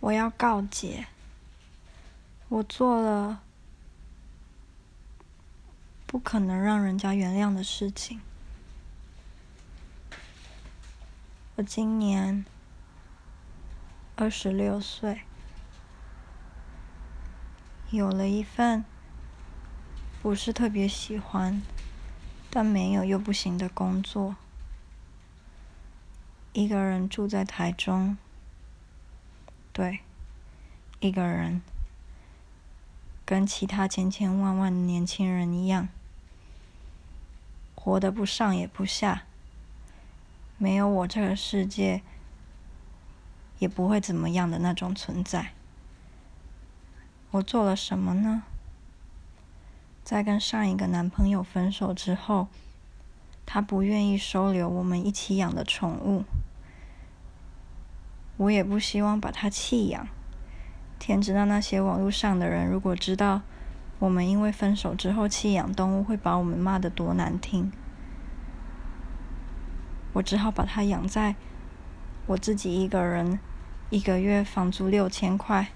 我要告解，我做了不可能让人家原谅的事情。我今年二十六岁，有了一份不是特别喜欢，但没有又不行的工作，一个人住在台中。对，一个人，跟其他千千万万年轻人一样，活得不上也不下。没有我，这个世界也不会怎么样的那种存在。我做了什么呢？在跟上一个男朋友分手之后，他不愿意收留我们一起养的宠物。我也不希望把它弃养。天知道那些网络上的人，如果知道我们因为分手之后弃养动物，会把我们骂得多难听。我只好把它养在我自己一个人，一个月房租六千块，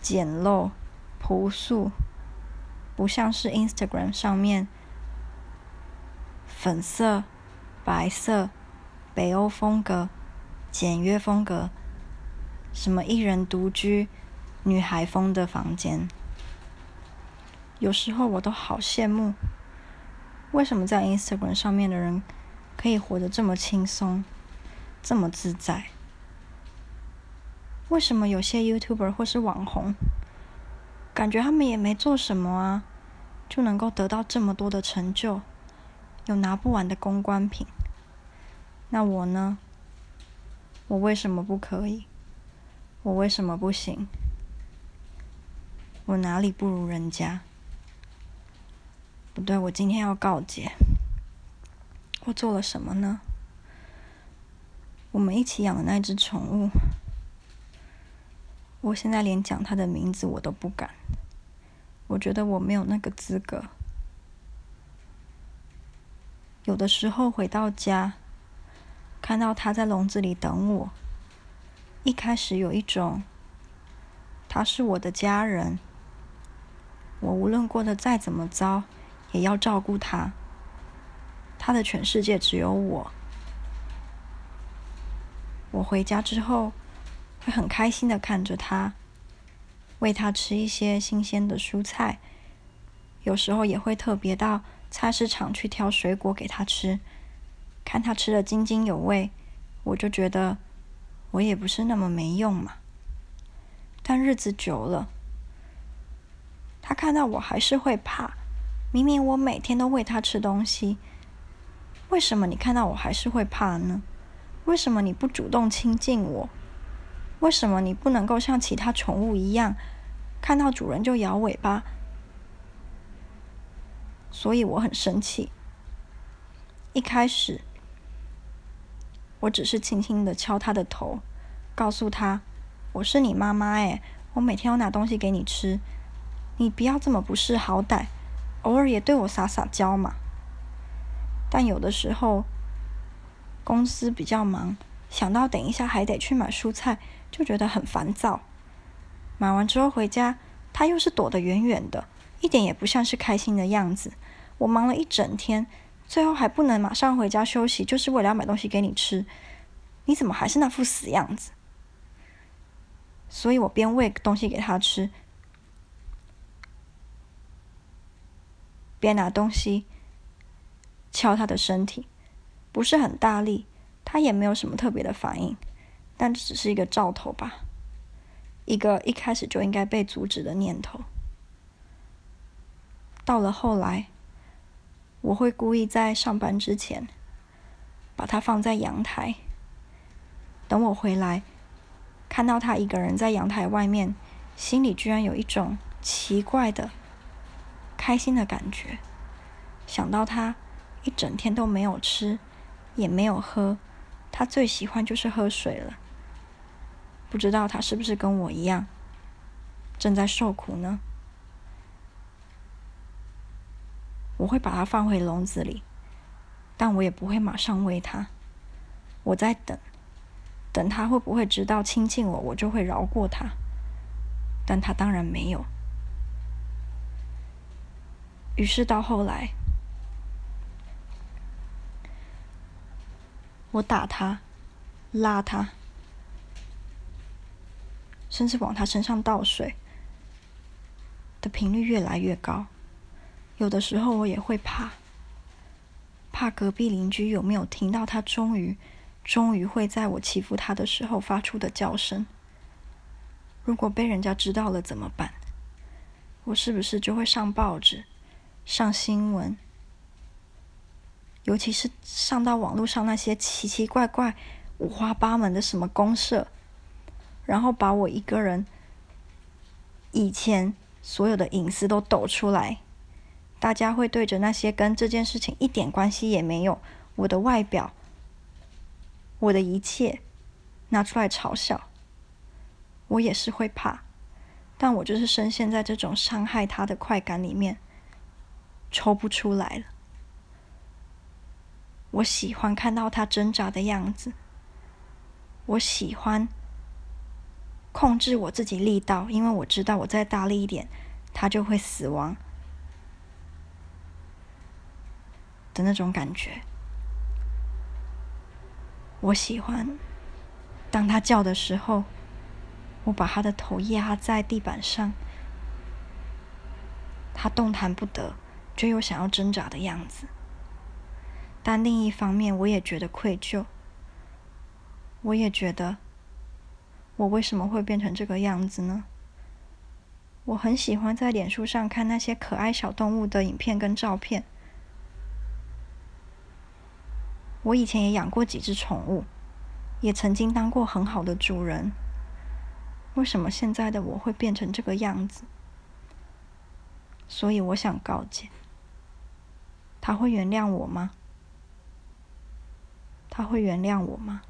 简陋、朴素，不像是 Instagram 上面粉色、白色、北欧风格。简约风格，什么一人独居、女孩风的房间，有时候我都好羡慕。为什么在 Instagram 上面的人可以活得这么轻松、这么自在？为什么有些 YouTuber 或是网红，感觉他们也没做什么啊，就能够得到这么多的成就，有拿不完的公关品？那我呢？我为什么不可以？我为什么不行？我哪里不如人家？不对，我今天要告解。我做了什么呢？我们一起养的那只宠物，我现在连讲它的名字我都不敢。我觉得我没有那个资格。有的时候回到家。看到他在笼子里等我，一开始有一种，他是我的家人，我无论过得再怎么糟，也要照顾他。他的全世界只有我。我回家之后，会很开心的看着他，喂他吃一些新鲜的蔬菜，有时候也会特别到菜市场去挑水果给他吃。看他吃的津津有味，我就觉得我也不是那么没用嘛。但日子久了，他看到我还是会怕。明明我每天都喂他吃东西，为什么你看到我还是会怕呢？为什么你不主动亲近我？为什么你不能够像其他宠物一样，看到主人就摇尾巴？所以我很生气。一开始。我只是轻轻的敲他的头，告诉他：“我是你妈妈诶，我每天要拿东西给你吃，你不要这么不识好歹，偶尔也对我撒撒娇嘛。”但有的时候公司比较忙，想到等一下还得去买蔬菜，就觉得很烦躁。买完之后回家，他又是躲得远远的，一点也不像是开心的样子。我忙了一整天。最后还不能马上回家休息，就是为了要买东西给你吃，你怎么还是那副死样子？所以我边喂东西给他吃，边拿东西敲他的身体，不是很大力，他也没有什么特别的反应，但这只是一个兆头吧，一个一开始就应该被阻止的念头。到了后来。我会故意在上班之前把它放在阳台，等我回来，看到它一个人在阳台外面，心里居然有一种奇怪的开心的感觉。想到它一整天都没有吃，也没有喝，它最喜欢就是喝水了。不知道它是不是跟我一样正在受苦呢？我会把它放回笼子里，但我也不会马上喂它。我在等，等它会不会知道亲近我，我就会饶过它。但它当然没有。于是到后来，我打它，拉它，甚至往它身上倒水的频率越来越高。有的时候我也会怕，怕隔壁邻居有没有听到他终于、终于会在我欺负他的时候发出的叫声。如果被人家知道了怎么办？我是不是就会上报纸？上新闻，尤其是上到网络上那些奇奇怪怪、五花八门的什么公社，然后把我一个人以前所有的隐私都抖出来，大家会对着那些跟这件事情一点关系也没有，我的外表、我的一切拿出来嘲笑，我也是会怕，但我就是深陷在这种伤害他的快感里面。抽不出来了。我喜欢看到他挣扎的样子。我喜欢控制我自己力道，因为我知道我再大力一点，他就会死亡的那种感觉。我喜欢当他叫的时候，我把他的头压在地板上，他动弹不得。却又想要挣扎的样子，但另一方面，我也觉得愧疚。我也觉得，我为什么会变成这个样子呢？我很喜欢在脸书上看那些可爱小动物的影片跟照片。我以前也养过几只宠物，也曾经当过很好的主人。为什么现在的我会变成这个样子？所以我想告诫。他会原谅我吗？他会原谅我吗？